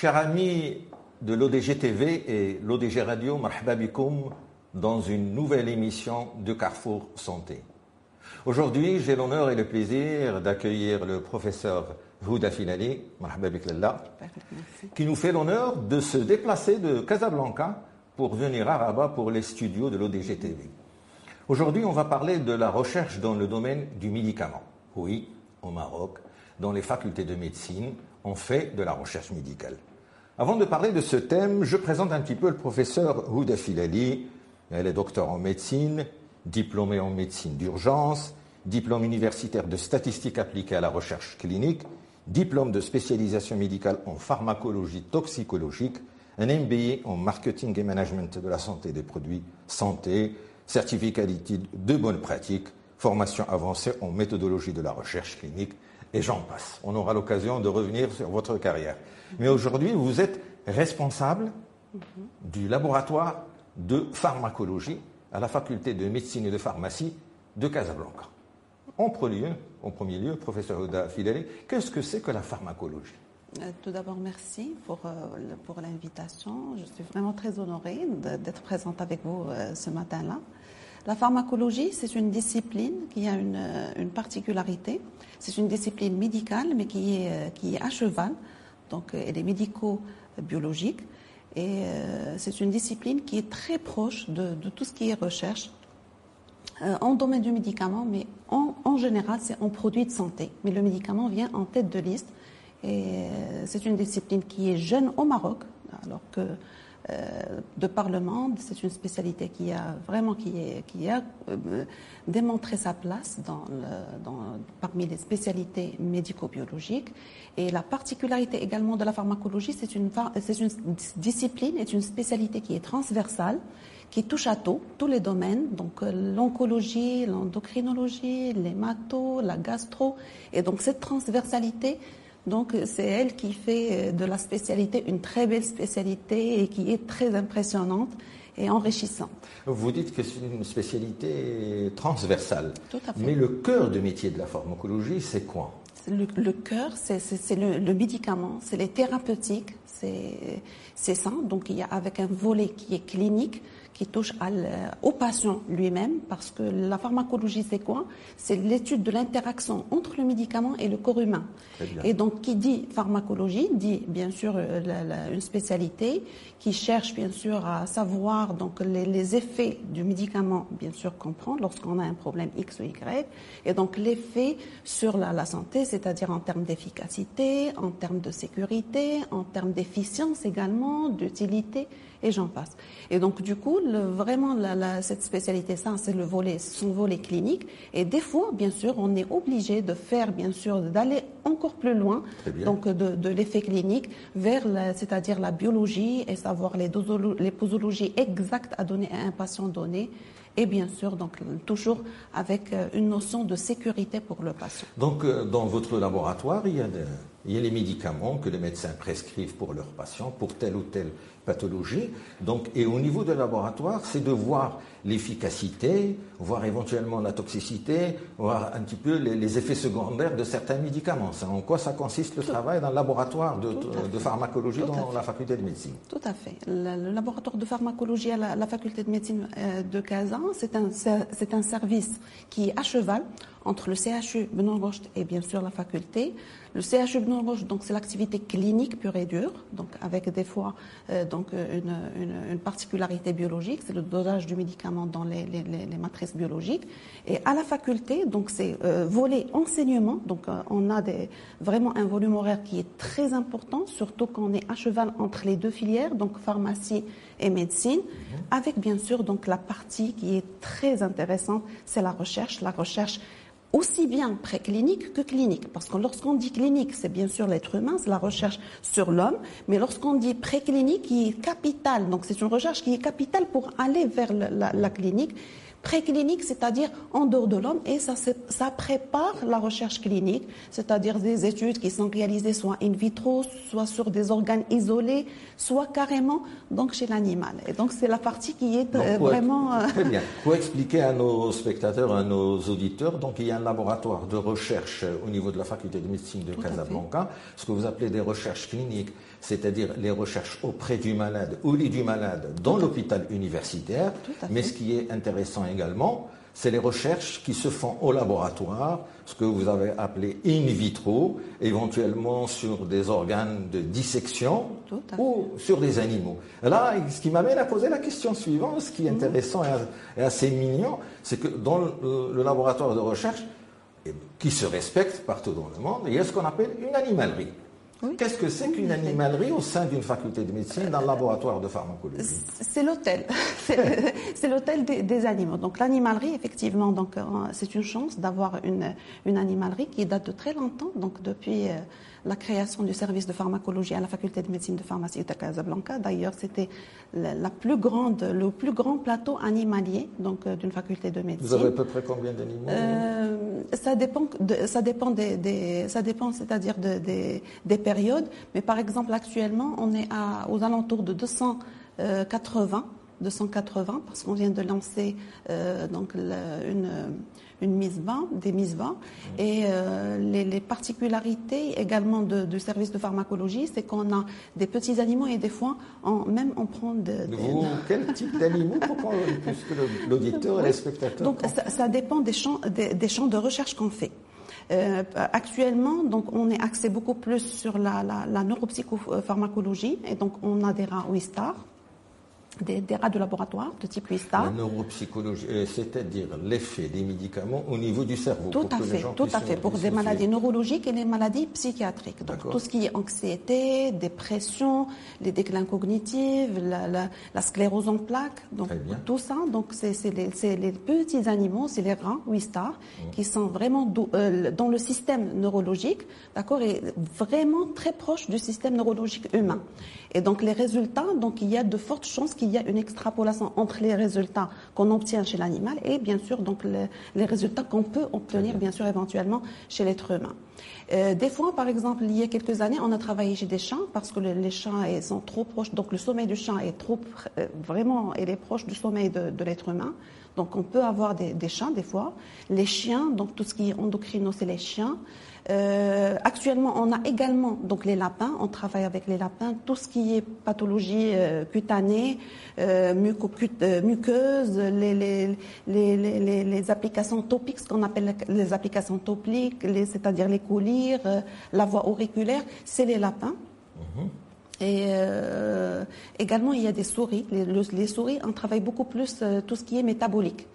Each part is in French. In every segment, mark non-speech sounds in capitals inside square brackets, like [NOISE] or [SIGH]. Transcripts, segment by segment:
Chers amis de l'ODG TV et l'ODG Radio, marhaba dans une nouvelle émission de Carrefour Santé. Aujourd'hui, j'ai l'honneur et le plaisir d'accueillir le professeur Houda Filali, qui nous fait l'honneur de se déplacer de Casablanca pour venir à Rabat pour les studios de l'ODG TV. Aujourd'hui, on va parler de la recherche dans le domaine du médicament. Oui, au Maroc, dans les facultés de médecine, on fait de la recherche médicale. Avant de parler de ce thème, je présente un petit peu le professeur Houda Filali. Elle est docteur en médecine, diplômée en médecine d'urgence, diplôme universitaire de statistiques appliquées à la recherche clinique, diplôme de spécialisation médicale en pharmacologie toxicologique, un MBA en marketing et management de la santé des produits santé, certificat d'études de bonnes pratiques, formation avancée en méthodologie de la recherche clinique, et j'en passe. On aura l'occasion de revenir sur votre carrière. Mais aujourd'hui, vous êtes responsable du laboratoire de pharmacologie à la faculté de médecine et de pharmacie de Casablanca. En premier lieu, en premier lieu professeur Oda Fideli, qu'est-ce que c'est que la pharmacologie? Euh, tout d'abord, merci pour, euh, pour l'invitation. Je suis vraiment très honorée d'être présente avec vous euh, ce matin-là. La pharmacologie, c'est une discipline qui a une, une particularité. C'est une discipline médicale, mais qui est, est à cheval. Donc, elle est médico-biologique. Et c'est une discipline qui est très proche de, tout ce qui est recherche en domaine du médicament, mais en, général, c'est en produit de santé. Mais le médicament vient en tête de liste et c'est une discipline qui est jeune au Maroc, alors que euh, de par le monde, c'est une spécialité qui a vraiment qui, a euh, démontré sa place dans parmi les spécialités médico-biologiques. Et la particularité également de la pharmacologie, c'est une, c'est une discipline, est une spécialité qui est transversale, qui touche à tous les domaines, donc euh, l'oncologie, l'endocrinologie, l'hémato, la gastro. Et donc cette transversalité donc c'est elle qui fait euh, de la spécialité une très belle spécialité et qui est très impressionnante et enrichissante. Vous dites que c'est une spécialité transversale. Tout à fait. Mais le cœur de métier de la pharmacologie, c'est quoi? Le, cœur, c'est le, le, médicament, c'est les thérapeutiques, c'est ça. Donc il y a avec un volet qui est clinique, qui touche à au patient lui-même, parce que la pharmacologie, c'est quoi? C'est l'étude de l'interaction entre le médicament et le corps humain. Et donc, qui dit pharmacologie, dit bien sûr euh, une spécialité qui cherche bien sûr à savoir donc les, effets du médicament, bien sûr comprendre lorsqu'on a un problème X ou Y, et donc l'effet sur la, la santé, c'est-à-dire en termes d'efficacité, en termes de sécurité, en termes d'efficience également, d'utilité et j'en passe. Et donc du coup, le, vraiment la, cette spécialité, ça, c'est le volet, son volet clinique. Et des fois, bien sûr, on est obligé de faire, bien sûr, d'aller encore plus loin, donc de, de l'effet clinique vers, c'est-à-dire la biologie et savoir les, les posologies exactes à donner à un patient donné et bien sûr, donc, toujours avec euh, une notion de sécurité pour le patient. Donc, euh, dans votre laboratoire, il y a, il y a les médicaments que les médecins prescrivent pour leurs patients, pour telle ou telle Donc, et au niveau de laboratoire, c'est de voir l'efficacité, voir éventuellement la toxicité, voir un petit peu les, effets secondaires de certains médicaments. En quoi ça consiste le travail dans le laboratoire de, pharmacologie dans la faculté de médecine Tout à fait. Le, laboratoire de pharmacologie à la, faculté de médecine euh, de Kazan, c'est un, un service qui est à cheval entre le CHU Benoît et bien sûr la faculté. Le CHU Benoît donc c'est l'activité clinique pure et dure, donc avec des fois euh, donc une, une, une, particularité biologique, c'est le dosage du médicament dans les, les, les, matrices biologiques. Et à la faculté, donc c'est euh, volet enseignement, donc euh, on a des, vraiment un volume horaire qui est très important, surtout quand on est à cheval entre les deux filières, donc pharmacie et médecine, mhm. avec bien sûr donc la partie qui est très intéressante, c'est la recherche, la recherche aussi bien préclinique que clinique. Parce que lorsqu'on dit clinique, c'est bien sûr l'être humain, c'est la recherche sur l'homme, mais lorsqu'on dit préclinique, qui est capital, donc c'est une recherche qui est capitale pour aller vers la, clinique, préclinique, c'est-à-dire en dehors de l'homme, et ça, ça prépare la recherche clinique, c'est-à-dire des études qui sont réalisées soit in vitro, soit sur des organes isolés, soit carrément donc chez l'animal. Et donc c'est la partie qui est euh, vraiment... Euh, très bien. [LAUGHS] Pour expliquer à nos spectateurs, à nos auditeurs, donc il y a un laboratoire de recherche au niveau de la faculté de médecine de Casablanca, ce que vous appelez des recherches cliniques, c'est-à-dire les recherches auprès du malade ou lit du malade dans l'hôpital universitaire. Mais ce qui est intéressant également, c'est les recherches qui se font au laboratoire, ce que vous avez appelé in vitro, éventuellement sur des organes de dissection ou sur des animaux. Là, ce qui m'amène à poser la question suivante, ce qui est mhm. intéressant et assez mignon, c'est que dans le laboratoire de recherche, qui se respecte partout dans le monde, il y a ce qu'on appelle une animalerie. Qu'est-ce que c'est qu'une animalerie au sein d'une faculté de médecine dans le laboratoire de pharmacologie? C'est l'hôtel, [LAUGHS] c'est l'hôtel des, animaux. Donc l'animalerie, effectivement, donc euh, c'est une chance d'avoir une, une animalerie qui date de très longtemps, donc depuis euh, la création du service de pharmacologie à la faculté de médecine de pharmacie de Casablanca. D'ailleurs, c'était la plus grande, le plus grand plateau animalier donc euh, d'une faculté de médecine. Vous avez à peu près combien d'animaux euh, Ça dépend, ça dépend des, ça dépend, c'est-à-dire des, des périodes. Mais par exemple, actuellement, on est à, aux alentours de 280 280 parce qu'on vient de lancer euh, donc une une mise bas, des mises bas. Et euh, les, particularités également du service de pharmacologie, c'est qu'on a des petits animaux et des fois, même on prend de, quel type d'animaux puisque l'auditeur et les spectateurs Donc ça, dépend des champs, des, champs de recherche qu'on fait. Euh, actuellement, donc, on est axé beaucoup plus sur la, la, la neuropsychopharmacologie et donc on a des rats Wistar des, rats de laboratoire de type WISTA. La neuropsychologie, euh, c'est-à-dire l'effet des médicaments au niveau du cerveau. Tout à fait, tout à fait, pour des maladies neurologiques et les maladies psychiatriques. Donc tout ce qui est anxiété, dépression, les déclins cognitifs, la, sclérose en plaques, donc tout ça, donc c'est les, petits animaux, c'est les rats WISTA, mmh. qui sont vraiment euh, dans le système neurologique, d'accord, et vraiment très proche du système neurologique humain. Et donc les résultats, donc il y a de fortes chances qu'il y ait une extrapolation entre les résultats qu'on obtient chez l'animal et bien sûr donc les, résultats qu'on peut obtenir bien sûr éventuellement chez l'être humain. Euh, des fois, par exemple, il y a quelques années, on a travaillé chez des chats parce que les chats sont trop proches, donc le sommeil du chat est trop euh, vraiment, il est proche du sommeil de, l'être humain. Donc on peut avoir des, des, chats des fois. Les chiens, donc tout ce qui est endocrino, c'est les chiens. Euh, actuellement, on a également donc les lapins. On travaille avec les lapins. Tout ce qui est pathologie euh, cutanée, euh, euh muqueuse, les, les, les, les, applications topiques, ce qu'on appelle les applications topiques, c'est-à-dire les collyres, la voie auriculaire, c'est les lapins. Mhm. Et également, il y a des souris. Les, souris, on travaille beaucoup plus tout ce qui est métabolique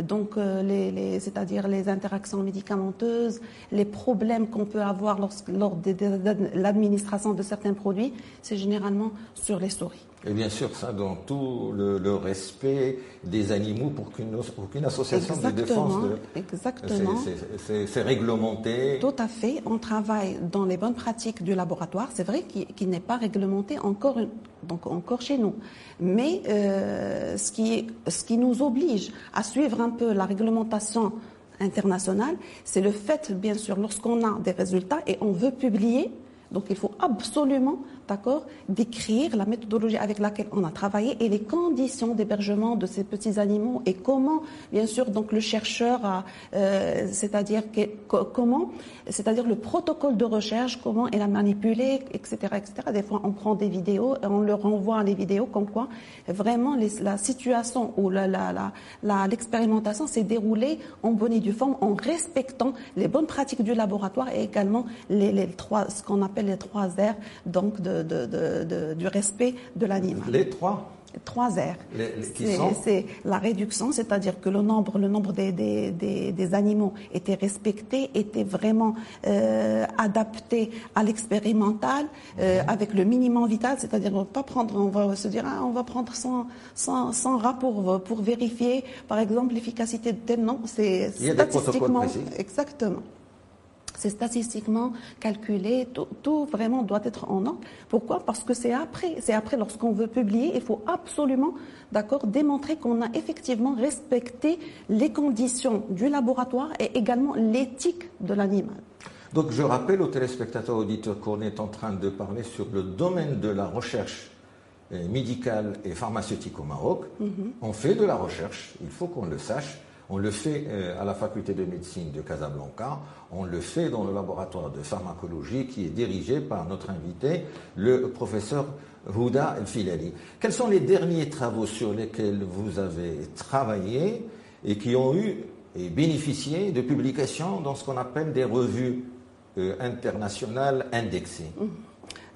donc euh, les, c'est-à-dire les interactions médicamenteuses, les problèmes qu'on peut avoir lors de l'administration de certains produits, c'est généralement sur les souris. Et bien sûr, ça dans tout le, respect des animaux pour qu'une association de défense. De, exactement. C'est réglementé. Tout à fait. On travaille dans les bonnes pratiques du laboratoire. C'est vrai qu'il n'est pas réglementé encore, donc encore chez nous. Mais euh, ce, qui ce qui nous oblige à suivre un peu la réglementation internationale, c'est le fait, bien sûr, lorsqu'on a des résultats et on veut publier, donc il faut absolument d'accord, décrire la méthodologie avec laquelle on a travaillé et les conditions d'hébergement de ces petits animaux et comment, bien sûr, donc le chercheur a, euh, c'est-à-dire comment, c'est-à-dire le protocole de recherche, comment il a manipulé, etc., etc. Des fois, on prend des vidéos et on leur envoie les vidéos comme quoi vraiment la situation ou l'expérimentation s'est déroulée en bonne et due forme en respectant les bonnes pratiques du laboratoire et également les, trois, ce qu'on appelle les trois R, donc du respect de l'animal. Les trois Trois R. C'est la réduction, c'est-à-dire que le nombre, le nombre des, des, animaux était respecté, était vraiment euh, adapté à l'expérimental, euh, avec le minimum vital, c'est-à-dire on va pas prendre, on va se dire, ah, on va prendre 100, 100, rats pour, pour vérifier, par exemple, l'efficacité de tel nom. C'est statistiquement. Exactement C'est statistiquement calculé, tout, vraiment doit être en ordre. Pourquoi? Parce que c'est après, c'est après lorsqu'on veut publier, il faut absolument, d'accord, démontrer qu'on a effectivement respecté les conditions du laboratoire et également l'éthique de l'animal. Donc je rappelle aux téléspectateurs auditeurs qu'on est en train de parler sur le domaine de la recherche euh, médicale et pharmaceutique au Maroc. Mhm. On fait de la recherche, il faut qu'on le sache. On le fait euh, à la faculté de médecine de Casablanca, on le fait dans le laboratoire de pharmacologie qui est dirigé par notre invité, le professeur Houda El-Filali. Quels sont les derniers travaux sur lesquels vous avez travaillé et qui ont eu et bénéficié de publications dans ce qu'on appelle des revues euh, internationales indexées?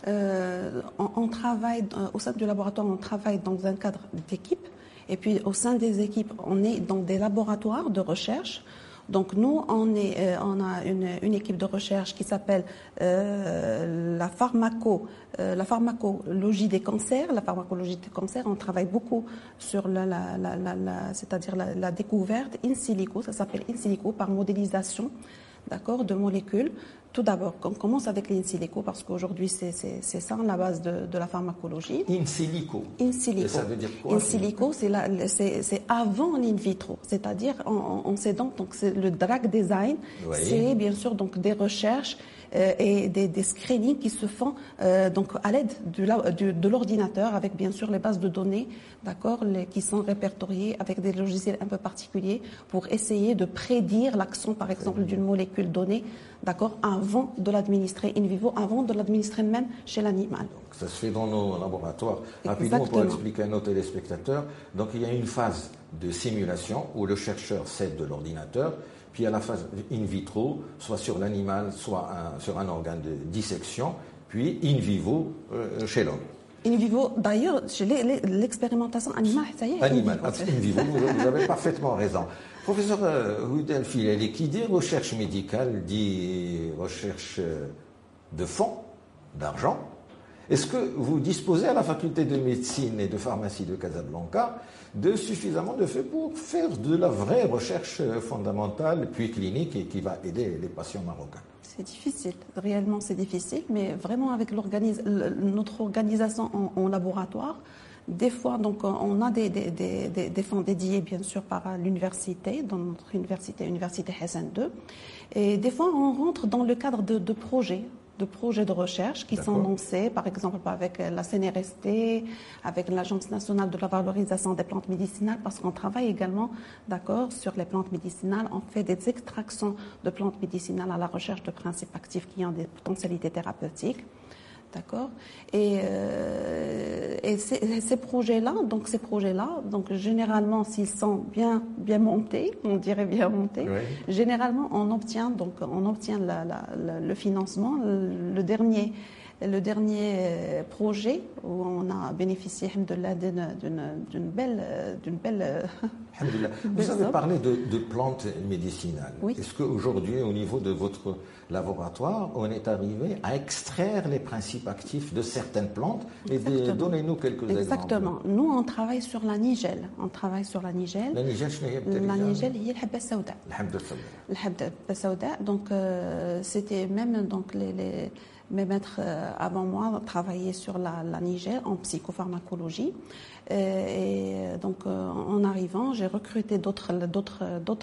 Euh, on, travaille au sein du laboratoire, on travaille dans un cadre d'équipe. Et puis au sein des équipes, on est dans des laboratoires de recherche. Donc nous, on, euh, a une, équipe de recherche qui s'appelle la, pharmaco, la pharmacologie des cancers. La pharmacologie des cancers, on travaille beaucoup sur c'est-à-dire la, découverte in silico, ça s'appelle in silico par modélisation d'accord, de molécules. Tout d'abord, on commence avec l'in silico parce qu'aujourd'hui, c'est ça la base de, la pharmacologie. In silico In silico. ça veut dire quoi In silico, c'est avant l'in vitro. C'est-à-dire, on, sait donc, donc le drug design, c'est bien sûr donc des recherches et des, des, screenings qui se font euh, donc à l'aide de l'ordinateur avec bien sûr les bases de données, d'accord, qui sont répertoriées avec des logiciels un peu particuliers pour essayer de prédire l'action par exemple d'une molécule donnée, d'accord, avant de l'administrer in vivo, avant de l'administrer même chez l'animal. Ça se fait dans nos laboratoires. Rapidement, pour expliquer à nos téléspectateurs, donc il y a une phase de simulation où le chercheur cède de l'ordinateur puis à la phase in vitro, soit sur l'animal, soit sur un organe de dissection, puis in vivo euh, chez l'homme. In vivo, d'ailleurs, l'expérimentation animale, ça y est. Animal, in vivo, vous, avez [LAUGHS] parfaitement raison. Professeur euh, Houdel Fileli, qui dit recherche médicale dit recherche euh, de fonds, d'argent. Est-ce que vous disposez à la faculté de médecine et de pharmacie de Casablanca de suffisamment de faits pour faire de la vraie recherche fondamentale, puis clinique, et qui va aider les patients marocains? C'est difficile, réellement c'est difficile, mais vraiment avec notre organisation en, laboratoire, des fois, donc, on a des, fonds dédiés, bien sûr, par l'université, dans notre université, Université Hassan II. Et des fois, on rentre dans le cadre de projets de projets de recherche qui sont lancés, par exemple avec la CNRST, avec l'Agence nationale de la valorisation des plantes médicinales, parce qu'on travaille également, d'accord, sur les plantes médicinales. On fait des extractions de plantes médicinales à la recherche de principes actifs qui ont des potentialités thérapeutiques. D'accord? Et, euh, et ces, projets-là, donc ces projets-là, donc généralement, s'ils sont bien, bien montés, [LAUGHS] on dirait bien montés, généralement, on obtient, donc, on obtient le financement. Le dernier le dernier euh, projet où on a bénéficié d'une belle, euh, d'une euh, [LAUGHS] belle. Vous avez parlé de, plantes médicinales. Est-ce qu'aujourd'hui, au niveau de votre laboratoire, on est arrivé à extraire les principes actifs de certaines plantes? Et donnez-nous quelques Exactement. exemples. Exactement. Nous, on travaille sur la nigelle. On travaille sur la nigelle. La nigelle, La nigelle, c'est la habba saouda. La habba. Donc, euh, c'était même donc les... les mes maîtres euh, avant moi travaillaient sur la, Niger en psychopharmacologie. Euh, et donc, euh, en arrivant, j'ai recruté d'autres,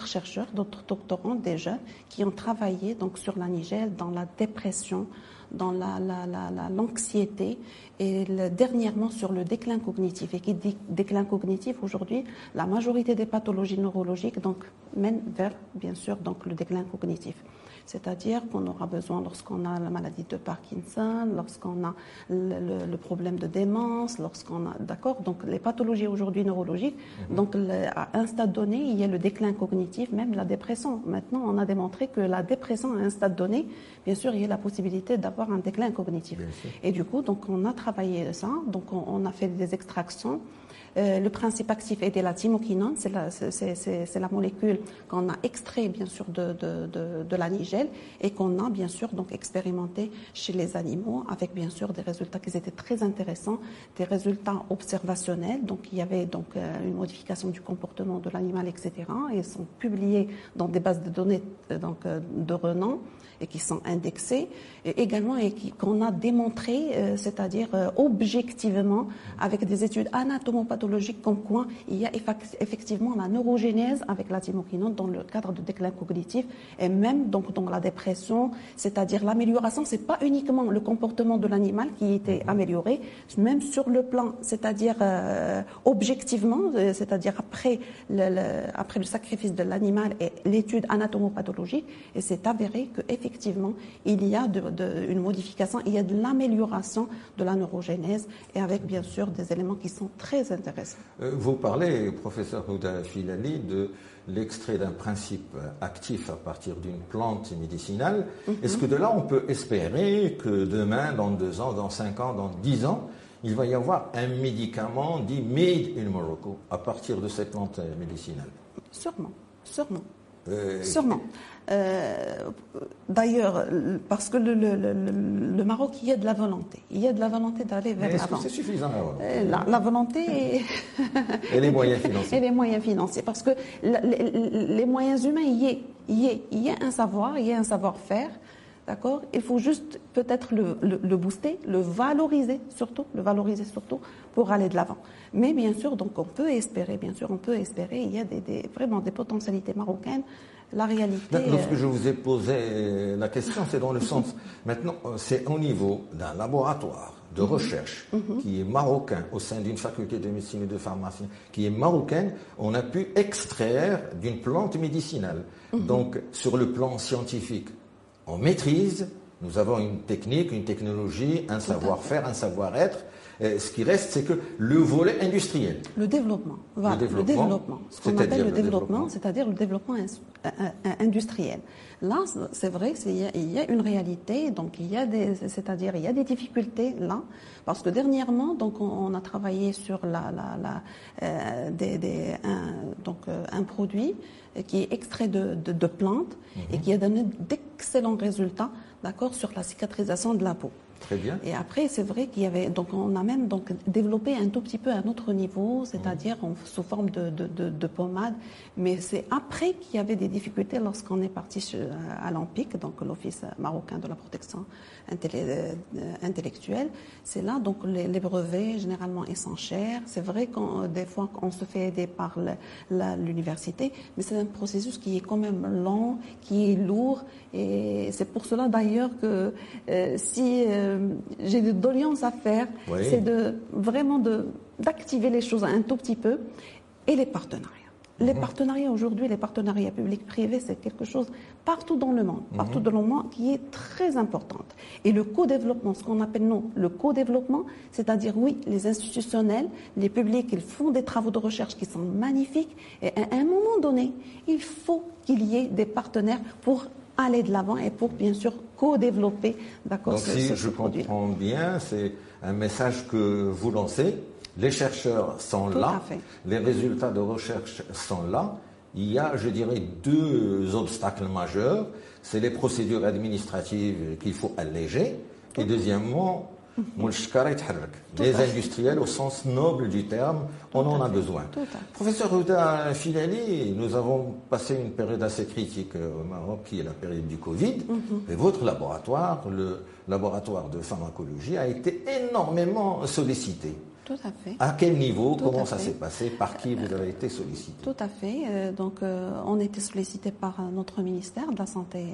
chercheurs, d'autres doctorants, des jeunes, qui ont travaillé donc sur la Niger dans la dépression, dans la, la, la, l'anxiété et dernièrement sur le déclin cognitif. Et qui dit déclin cognitif aujourd'hui, la majorité des pathologies neurologiques donc mènent vers bien sûr donc le déclin cognitif. C'est-à-dire qu'on aura besoin, lorsqu'on a la maladie de Parkinson, lorsqu'on a le, problème de démence, lorsqu'on a, d'accord, donc les pathologies aujourd'hui neurologiques, mhm. donc à un stade donné, il y a le déclin cognitif, même la dépression. Maintenant, on a démontré que la dépression à un stade donné, bien sûr, il y a la possibilité d'avoir un déclin cognitif. Et du coup, donc on a travaillé ça, donc on, a fait des extractions Euh, le principe actif était la thymoquinone, c'est la, molécule qu'on a extrait bien sûr de, de, de, de la nigelle et qu'on a bien sûr donc expérimenté chez les animaux avec bien sûr des résultats qui étaient très intéressants, des résultats observationnels. Donc il y avait donc euh, une modification du comportement de l'animal, etc. Et ils sont publiés dans des bases de données donc, de renom et qui sont indexés, et également et qu'on a démontré, euh, c'est-à-dire euh, objectivement, avec des études anatomopathologiques, comme quoi il y a effectivement la neurogénèse avec la thymoquinone dans le cadre de déclin cognitif, et même donc dans la dépression, c'est-à-dire l'amélioration, c'est pas uniquement le comportement de l'animal qui était amélioré, même sur le plan, c'est-à-dire euh, objectivement, c'est-à-dire après le, après le sacrifice de l'animal et l'étude anatomopathologique, et c'est avéré que effectivement, il y a une modification, il y a de l'amélioration de la neurogénèse et avec bien sûr des éléments qui sont très intéressants. Euh, vous parlez, professeur Houda Filali, de l'extrait d'un principe actif à partir d'une plante médicinale. Mhm. Est-ce que de là, on peut espérer que demain, dans deux ans, dans cinq ans, dans dix ans, il va y avoir un médicament dit made in Morocco à partir de cette plante médicinale? Sûrement, sûrement. Euh, Sûrement. Euh, d'ailleurs, parce que le, Maroc, il y a de la volonté. Il y a de la volonté d'aller vers l'avant. C'est suffisant euh, la, volonté et, les moyens financiers. [LAUGHS] Et les moyens financiers. Parce que les, moyens humains, il y, a, il, il y a un savoir, il y a un savoir-faire. D'accord? Il faut juste peut-être le, le, booster, le valoriser surtout, le valoriser surtout pour aller de l'avant. Mais bien sûr, donc on peut espérer, bien sûr, on peut espérer. Il y a des, vraiment des potentialités marocaines. La réalité. Lorsque je vous ai posé la question, c'est dans le sens. Maintenant, c'est au niveau d'un laboratoire de mhm. recherche mhm. qui est marocain au sein d'une faculté de médecine et de pharmacie qui est marocaine, on a pu extraire d'une plante médicinale. Mhm. Donc, sur le plan scientifique, on maîtrise, nous avons une technique, une technologie, un savoir-faire, un savoir-être. Ce qui reste, c'est que le volet industriel. Le développement. Voilà, le développement. Ce qu'on appelle le développement, c'est-à-dire le développement industriel. Là, c'est vrai qu'il y, a une réalité, donc il y a des, c'est-à-dire il y a des difficultés là, parce que dernièrement, donc on, a travaillé sur la, la, la euh, des, un, donc euh, un produit qui est extrait de, de, plantes et mhm. qui a donné d'excellents résultats, d'accord, sur la cicatrisation de la peau. Très bien. Et après, c'est vrai qu'il y avait, donc on a même donc développé un tout petit peu un autre niveau, c'est-à-dire sous forme de, de, de, pommade. Mais c'est après qu'il y avait des difficultés lorsqu'on est parti à l'AMPIC, donc l'Office marocain de la protection euh, intellectuelle. C'est là donc les, brevets généralement ils sont chers. C'est vrai qu'on des fois on se fait aider par l'université, mais c'est un processus qui est quand même long, qui est lourd, et c'est pour cela d'ailleurs que euh, si euh, euh, j'ai de doléances à faire, c'est de vraiment d'activer les choses un tout petit peu et les partenariats. Les mhm. partenariats aujourd'hui, les partenariats publics-privés, c'est quelque chose partout dans le monde, partout mhm. dans le monde qui est très importante. Et le co-développement, ce qu'on appelle nous le co-développement, c'est-à-dire oui, les institutionnels, les publics, ils font des travaux de recherche qui sont magnifiques. Et à un moment donné, il faut qu'il y ait des partenaires pour aller de l'avant et pour bien sûr co-développer. D'accord. Donc si je comprends bien, c'est un message que vous lancez. Les chercheurs sont là, les résultats de recherche sont là. Il y a, je dirais, deux obstacles majeurs. C'est les procédures administratives qu'il faut alléger. Et deuxièmement, les industriels au sens noble du terme, on en a besoin. Professeur Ruda Filali, nous avons passé une période assez critique euh, au Maroc, qui est la période du Covid, mhm. et votre laboratoire, le laboratoire de pharmacologie, a été énormément sollicité. Tout à fait. À quel niveau Comment ça s'est passé? Par qui vous avez été sollicité? Tout à fait. Euh, donc, euh, on a été sollicité par euh, notre ministère de la santé,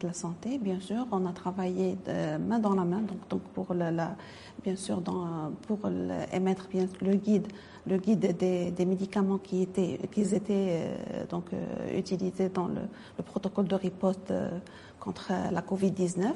de la santé, bien sûr. On a travaillé main dans la main, donc, donc pour la, bien sûr, dans, pour émettre bien le guide, le guide des, des médicaments qui étaient, qui étaient donc utilisés dans le, le, protocole de riposte contre la Covid 19.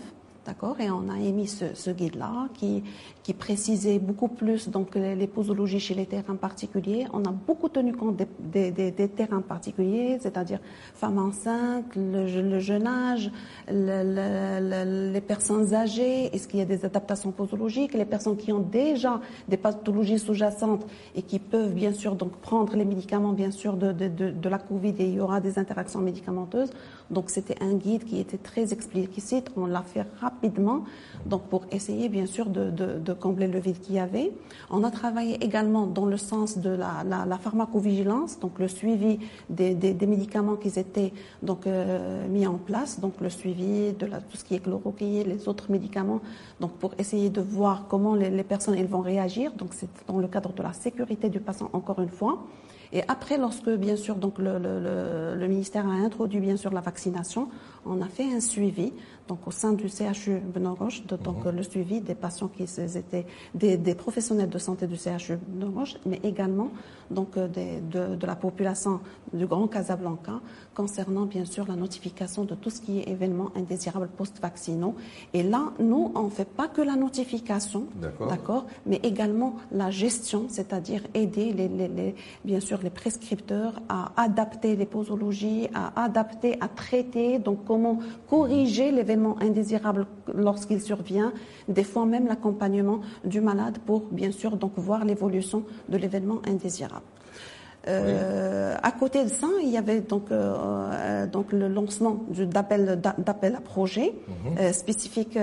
D'accord Et on a émis ce, guide-là qui, qui précisait beaucoup plus donc, les, posologies chez les terrains particuliers. On a beaucoup tenu compte des, terrains particuliers, c'est-à-dire femmes enceintes, le, jeune âge, les personnes âgées, est-ce qu'il y a des adaptations posologiques, les personnes qui ont déjà des pathologies sous-jacentes et qui peuvent bien sûr donc prendre les médicaments bien sûr de, de, de, la Covid et il y aura des interactions médicamenteuses. Donc c'était un guide qui était très explicite. On l'a fait rapidement, donc pour essayer bien sûr de, combler le vide qu'il y avait. On a travaillé également dans le sens de la, la, pharmacovigilance, donc le suivi des, médicaments qui étaient donc euh, mis en place, donc le suivi de la, tout ce qui est chloroquine, les autres médicaments, donc pour essayer de voir comment les, personnes elles vont réagir. Donc c'est dans le cadre de la sécurité du patient encore une fois. Et après, lorsque bien sûr donc le, le, le, ministère a introduit bien sûr la vaccination, on a fait un suivi donc au sein du CHU Benoroche, donc mhm. le suivi des patients qui étaient des, des professionnels de santé du CHU Benoroche, mais également donc euh, des, de, de, la population du Grand Casablanca concernant bien sûr la notification de tout ce qui est événement indésirable post-vaccinaux. Et là, nous, on ne fait pas que la notification, d'accord, mais également la gestion, c'est-à-dire aider les, les, les, bien sûr les prescripteurs à adapter les posologies, à adapter, à traiter, donc comment corriger l'événement indésirable lorsqu'il survient, des fois même l'accompagnement du malade pour bien sûr donc voir l'évolution de l'événement indésirable. Euh, à côté de ça, il y avait donc euh, euh donc le lancement d'appel d'appel à projet mhm. euh, spécifique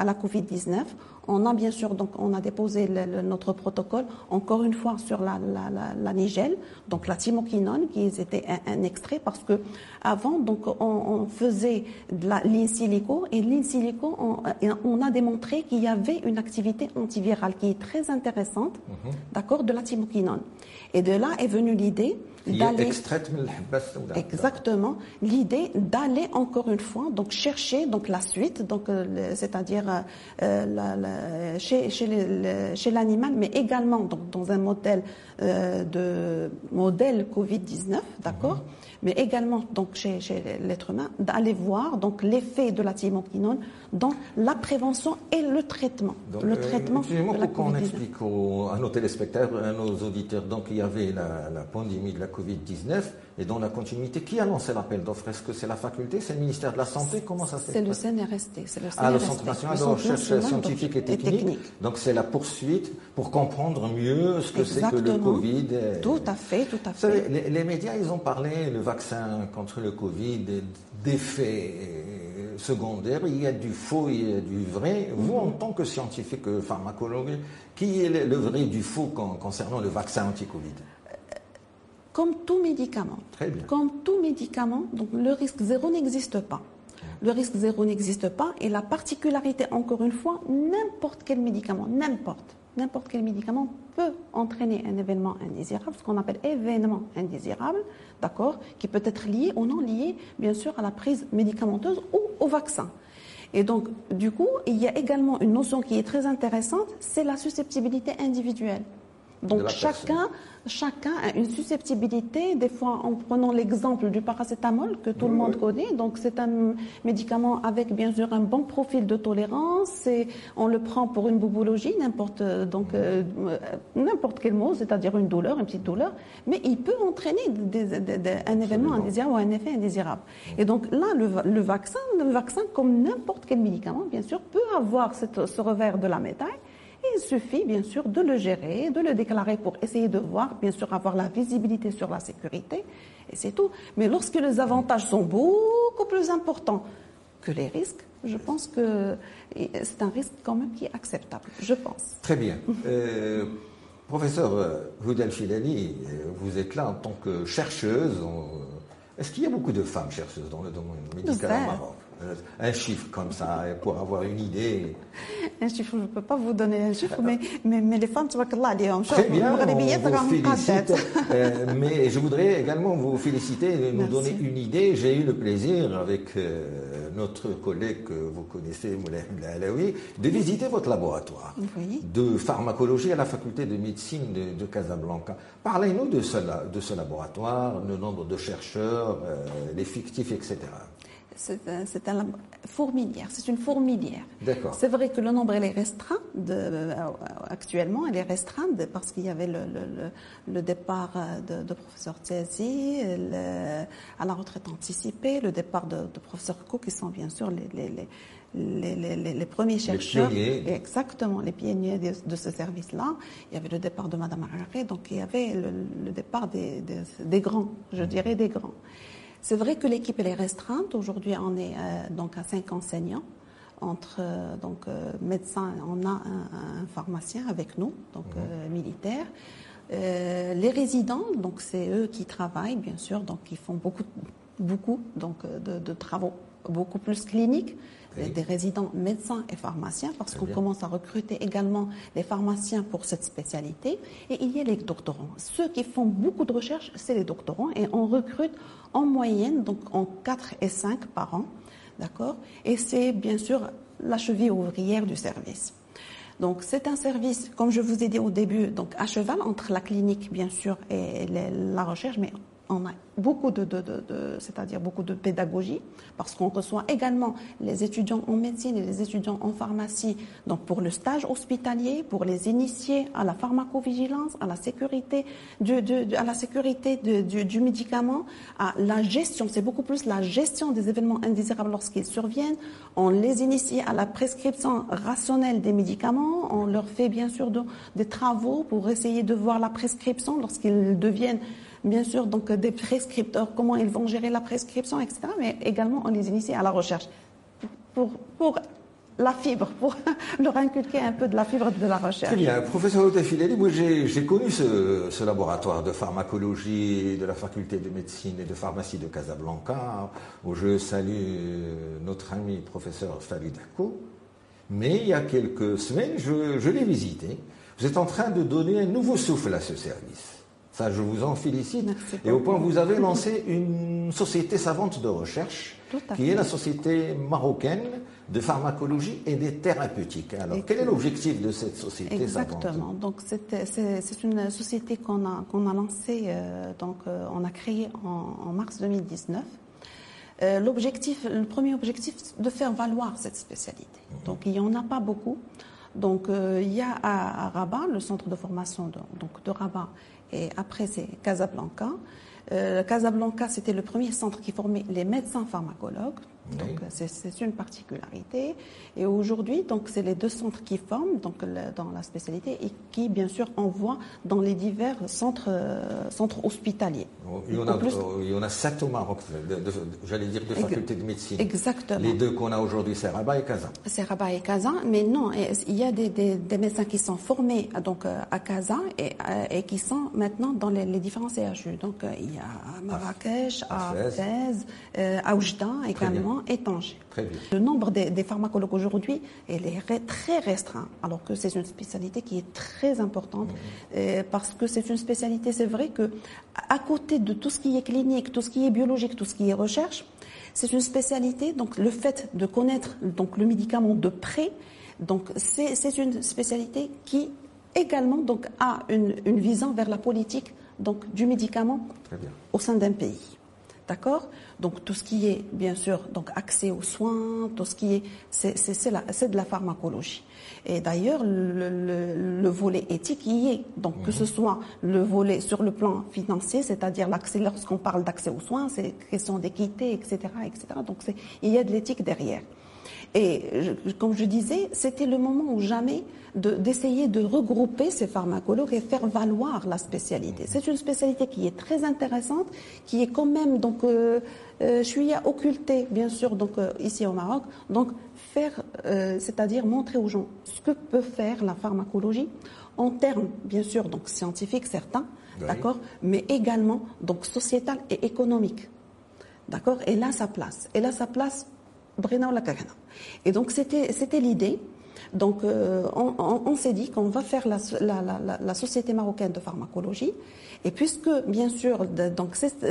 à la Covid 19 on a bien sûr donc on a déposé notre protocole encore une fois sur la, la, la, la Nigel, donc la thymoquinone qui était un, extrait parce que avant donc on, on faisait de l'insilico et l'insilico on, on, a démontré qu'il y avait une activité antivirale qui est très intéressante, mhm. d'accord, de la thymoquinone. Et de là est venue l'idée d'aller exactement l'idée d'aller encore une fois donc chercher donc la suite donc euh, c'est-à-dire euh, euh, la, la, chez chez l'animal mais également donc dans un modèle de modèle Covid 19 d'accord mhm mais également donc chez, chez l'être humain, d'aller voir donc l'effet de la thymoquinone dans la prévention et le traitement. le euh, traitement. Excusez-moi pour qu'on explique à nos téléspectateurs, à nos auditeurs. Donc il y avait la, la pandémie de la Covid-19 et dans la continuité, qui a lancé l'appel d'offres? Est-ce que c'est la faculté, c'est le ministère de la Santé? Comment ça se fait C'est le CNRST. C'est le CNRST. Ah, le Centre national de recherche scientifique et technique. Donc c'est la poursuite pour comprendre mieux ce que c'est que le Covid. Tout à fait, tout à fait. les, les, médias, ils ont parlé, le vaccin contre le Covid, d'effets secondaires. Il y a du faux, il y a du vrai. Vous, en tant que scientifique pharmacologue, qui est le vrai du faux concernant le vaccin anti-Covid? Comme tout médicament. Comme tout médicament, donc le risque zéro n'existe pas. Le risque zéro n'existe pas et la particularité, encore une fois, n'importe quel médicament, n'importe, n'importe quel médicament peut entraîner un événement indésirable, ce qu'on appelle événement indésirable, d'accord, qui peut être lié ou non lié, bien sûr, à la prise médicamenteuse ou au vaccin. Et donc, du coup, il y a également une notion qui est très intéressante, c'est la susceptibilité individuelle. Donc chacun, chacun a une susceptibilité, des fois en prenant l'exemple du paracétamol que tout le monde connaît. Donc c'est un médicament avec bien sûr un bon profil de tolérance. Et on le prend pour une bobologie, n'importe donc euh, n'importe quel mot, c'est-à-dire une douleur, une petite douleur, mais il peut entraîner un événement indésirable ou un effet indésirable. Et donc là, le, vaccin, le vaccin comme n'importe quel médicament, bien sûr, peut avoir cette, ce revers de la médaille il suffit bien sûr de le gérer, de le déclarer pour essayer de voir, bien sûr, avoir la visibilité sur la sécurité, et c'est tout. Mais lorsque les avantages sont beaucoup plus importants que les risques, je pense que c'est un risque quand même qui est acceptable, je pense. Très bien. Euh, professeur Houdel Filali, vous êtes là en tant que chercheuse. Est-ce qu'il y a beaucoup de femmes chercheuses dans le domaine médical au Maroc? euh, un chiffre comme ça pour avoir une idée Un chiffre, je ne peux pas vous donner un chiffre, mais, mais, mais les femmes, tu vois que là, Très bien, on vous félicite, euh, mais je voudrais également vous féliciter et nous donner une idée. J'ai eu le plaisir avec euh, notre collègue que vous connaissez, Moulay Alaoui, de visiter votre laboratoire de pharmacologie à la faculté de médecine de, Casablanca. Parlez-nous de ce, de ce laboratoire, le nombre de chercheurs, les fictifs, etc. c'est un, fourmilière, c'est une fourmilière. D'accord. C'est vrai que le nombre elle est restreint de, euh, actuellement, elle est restreinte parce qu'il y avait le, le- le- le départ euh, de, de professeur Tiazi, à la retraite anticipée, le départ de, de professeur Co, qui sont bien sûr les, les, les, les, les- les- les premiers chercheurs. pionniers. Exactement, les pionniers de, de ce service-là. Il y avait le départ de Madame Harare, donc il y avait le, le départ des, des, des grands, je dirais des grands. C'est vrai que l'équipe elle est restreinte. Aujourd'hui, on est euh, donc à cinq enseignants entre euh, donc euh, médecins. On a un, un pharmacien avec nous, donc euh, militaire. Les résidents, donc c'est eux qui travaillent bien sûr, donc ils font beaucoup, beaucoup donc de, de travaux beaucoup plus cliniques. Oui. Des résidents médecins et pharmaciens, parce qu'on commence à recruter également les pharmaciens pour cette spécialité. Et il y a les doctorants. Ceux qui font beaucoup de recherches, c'est les doctorants. Et on recrute en moyenne, donc en 4 et 5 par an. D'accord? Et c'est bien sûr la cheville ouvrière du service. Donc c'est un service, comme je vous ai dit au début, donc à cheval entre la clinique bien sûr et les- la recherche, mais on a beaucoup de, c'est-à-dire beaucoup de pédagogie, parce qu'on reçoit également les étudiants en médecine et les étudiants en pharmacie, donc pour le stage hospitalier, pour les initier à la pharmacovigilance, à la sécurité du, à la sécurité du, médicament, à la gestion. C'est beaucoup plus la gestion des événements indésirables lorsqu'ils surviennent. On les initie à la prescription rationnelle des médicaments. On leur fait bien sûr de- des travaux pour essayer de voir la prescription lorsqu'ils deviennent bien sûr donc des prescripteurs, comment ils vont gérer la prescription, etc. Mais également on les initie à la recherche pour, pour la fibre, pour [LAUGHS] leur inculquer un peu de la fibre de la recherche. Très bien. Professeur Otefileli, moi j'ai connu ce, ce laboratoire de pharmacologie de la faculté de médecine et de pharmacie de Casablanca, où je salue euh, notre ami professeur Farid Dako. Mais il y a quelques semaines, je, je l'ai visité. Vous êtes en train de donner un nouveau souffle à ce service. Ça, je vous en félicite. Merci Et au point, vous avez lancé une société savante de recherche, qui est la Société marocaine de pharmacologie et des thérapeutiques. Alors, quel est l'objectif de cette société savante Exactement. Donc c'est une société qu'on a qu'on a lancée, euh, donc euh, on a créée en, en mars 2019. Euh, L'objectif, le premier objectif, c'est de faire valoir cette spécialité. Donc il n'y en a pas beaucoup. Donc il y a à, à Rabat le centre de formation de, donc de Rabat et après c'est Casablanca. Euh, Casablanca, c'était le premier centre qui formait les médecins pharmacologues. Donc c'est- une particularité. Et aujourd'hui, donc c'est les deux centres qui forment donc le- dans la spécialité et qui bien sûr envoient dans les divers centres euh, centres hospitaliers. il y, en a, En plus- euh, il y en a sept au Maroc, j'allais dire de Ex- facultés de médecine. Exactement. Les deux qu'on a aujourd'hui, c'est Rabat et Kazan. C'est Rabat et Kazan, mais non, il y a des, des- des médecins qui sont formés donc euh, à Kazan et, euh, et qui sont maintenant dans les, les différents CHU. Donc il y a à Marrakech, à Fès. À Oujda également Très bien. Le nombre des, des pharmacologues aujourd'hui est très restreint, alors que c'est une spécialité qui est très importante euh, parce que c'est une spécialité, c'est vrai que à côté de tout ce qui est clinique, tout ce qui est biologique, tout ce qui est recherche, c'est une spécialité. Donc le fait de connaître donc le médicament de près, donc c'est une spécialité qui également donc a une, une vision vers la politique donc du médicament au sein d'un pays. D'accord? Donc tout ce qui est, bien sûr, donc accès aux soins, tout ce qui est, c'est, de la pharmacologie. Et d'ailleurs, le, le- le volet éthique y est. Donc que ce soit le volet sur le plan financier, c'est-à-dire l'accès, lorsqu'on parle d'accès aux soins, c'est question d'équité, etc., etc. Donc il y a de l'éthique derrière. Et je- comme je disais, c'était le moment ou jamais de- d'essayer de, regrouper ces pharmacologues et faire valoir la spécialité. C'est une spécialité qui est très intéressante, qui est quand même donc euh, euh, je suis à occulter bien sûr donc euh, ici au Maroc. Donc faire, c'est-à-dire montrer aux gens ce que peut faire la pharmacologie en termes bien sûr donc scientifiques certains, Oui. d'accord, mais également donc sociétal et économique. D'accord? Et là, sa place. Et là, sa place, Brena ou. Et donc, c'était l'idée Donc, euh, on, s'est dit qu'on va faire la, la, Société marocaine de pharmacologie. Et puisque, bien sûr, donc cette,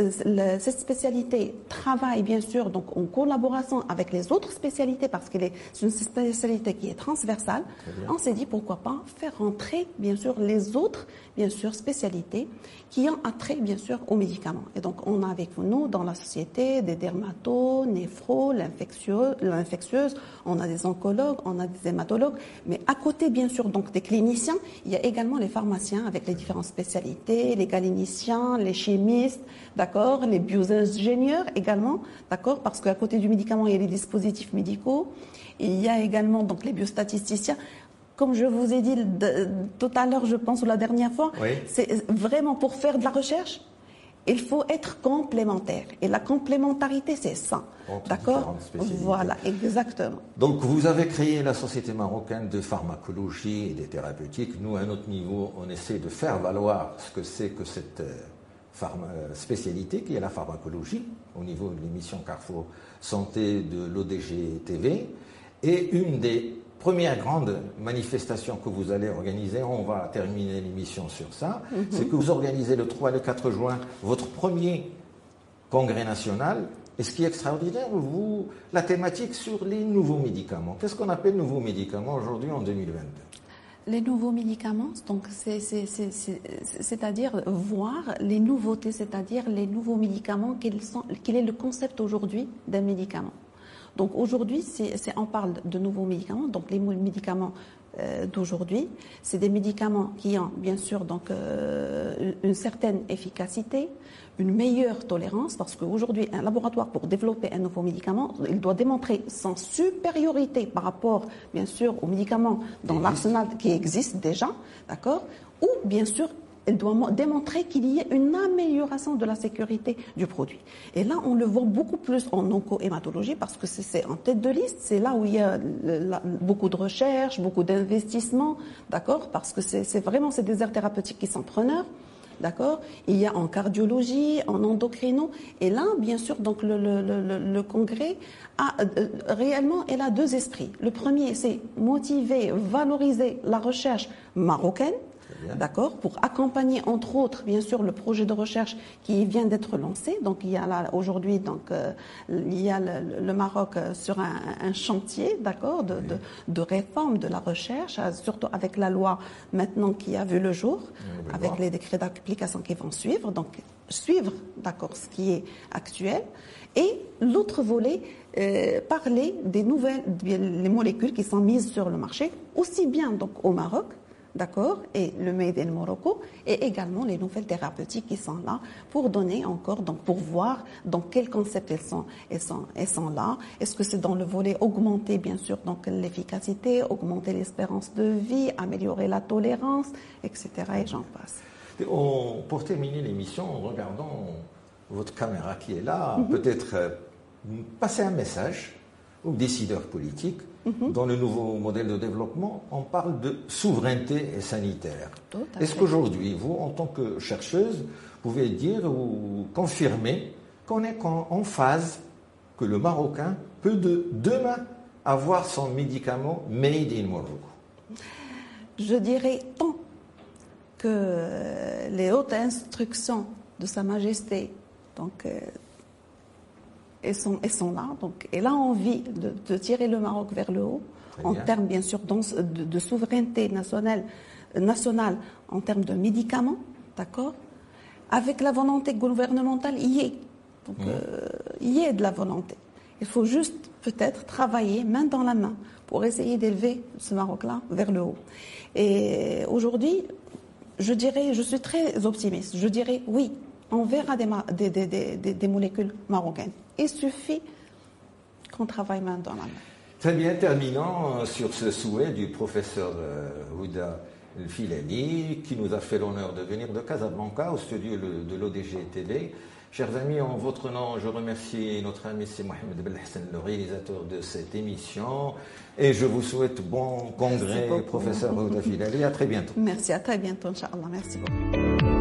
cette, spécialité travaille, bien sûr, donc en collaboration avec les autres spécialités, parce que c'est une spécialité qui est transversale, on s'est dit pourquoi pas faire rentrer, bien sûr, les autres, bien sûr, spécialités qui ont attrait, bien sûr, aux médicaments. Et donc, on a avec nous, dans la société, des dermatos, néphro, l'infectieuse, on a des oncologues, on a des hématologues, mais à côté, bien sûr, donc des cliniciens, il y a également les pharmaciens avec les différentes spécialités, les galiniciens, les chimistes, d'accord, les bioingénieurs également, d'accord, parce qu'à côté du médicament, il y a les dispositifs médicaux, il y a également donc les biostatisticiens. Comme je vous ai dit tout à l'heure, je pense, ou la dernière fois, c'est vraiment pour faire de la recherche, il faut être complémentaire. Et la complémentarité, c'est ça. D'accord Voilà, exactement. Donc, vous avez créé la Société marocaine de pharmacologie et des thérapeutiques. Nous, à notre niveau, on essaie de faire valoir ce que c'est que cette euh, euh, spécialité qui est la pharmacologie au niveau de l'émission Carrefour Santé de l'ODG TV. Et une des première grande manifestation que vous allez organiser, on va terminer l'émission sur ça, mhm. c'est que vous organisez le 3 et le 4 juin votre premier congrès national. Et ce qui est extraordinaire, vous, la thématique sur les nouveaux médicaments. Qu'est-ce qu'on appelle nouveaux médicaments aujourd'hui en 2022 les nouveaux médicaments, donc c'est-à-dire voir les nouveautés, c'est-à-dire les nouveaux médicaments, quel est le concept aujourd'hui d'un médicament. Donc aujourd'hui, on parle de nouveaux médicaments. Donc les médicaments euh, d'aujourd'hui, c'est des médicaments qui ont bien sûr donc euh, une certaine efficacité, une meilleure tolérance, parce qu'aujourd'hui, un laboratoire pour développer un nouveau médicament, il doit démontrer son supériorité par rapport, bien sûr, aux médicaments dans l'arsenal qui existe déjà, d'accord, ou bien sûr elle doit démontrer qu'il y ait une amélioration de la sécurité du produit. Et là, on le voit beaucoup plus en oncohématologie parce que c'est en tête de liste, c'est là où il y a beaucoup de recherches, beaucoup d'investissements, d'accord? Parce que c'est vraiment ces déserts thérapeutiques qui sont preneurs. D'accord? Il y a en cardiologie, en endocrino. Et là, bien sûr, donc le, congrès a euh, réellement elle a deux esprits. Le premier, c'est motiver, valoriser la recherche marocaine, d'accord, pour accompagner entre autres, bien sûr, le projet de recherche qui vient d'être lancé. Donc il y a là aujourd'hui, donc euh, il y a le, Maroc euh, sur un, chantier, d'accord, de, de, réforme de la recherche, euh, surtout avec la loi maintenant qui a vu le jour, avec les décrets d'application qui vont suivre. Donc suivre, d'accord, ce qui est actuel. Et l'autre volet, parler des nouvelles les molécules qui sont mises sur le marché, aussi bien donc au Maroc d'accord, et le Made in Morocco, et également les nouvelles thérapeutiques qui sont là pour donner encore, donc pour voir dans quel concept elles sont, elles sont, elles sont là. Est-ce que c'est dans le volet augmenter, bien sûr, donc l'efficacité, augmenter l'espérance de vie, améliorer la tolérance, etc. Et j'en passe. pour terminer l'émission, en regardant votre caméra qui est là, mhm. peut-être euh, passer un message aux décideurs politiques Mhm. Dans le nouveau modèle de développement, on parle de souveraineté sanitaire. Est-ce qu'aujourd'hui, vous, en tant que chercheuse, pouvez dire ou confirmer qu'on est en phase que le Marocain peut de demain avoir son médicament made in Morocco? Je dirais tant que les hautes instructions de Sa Majesté, donc euh, elles sont, sont là. Donc, elle a envie de, tirer le Maroc vers le haut, en termes bien sûr de, souveraineté nationale, nationale, en termes de médicaments, d'accord? Avec la volonté gouvernementale, il y est. Donc, mmh. euh, il y a de la volonté. Il faut juste peut-être travailler main dans la main pour essayer d'élever ce Maroc-là vers le haut. Et aujourd'hui, je dirais, je suis très optimiste. Je dirais oui, on verra des, des, molécules marocaines. Il suffit qu'on travaille main dans la main. Très bien, terminant euh, sur ce souhait du professeur euh, Houda Filani, qui nous a fait l'honneur de venir de Casablanca au studio de l'ODG TV. Chers amis, en votre nom, je remercie notre ami c'est Mohamed Belhassan, le réalisateur de cette émission. Et je vous souhaite bon congrès, professeur Houda Filani. À très bientôt. Merci, à très bientôt, Inch'Allah. Merci beaucoup.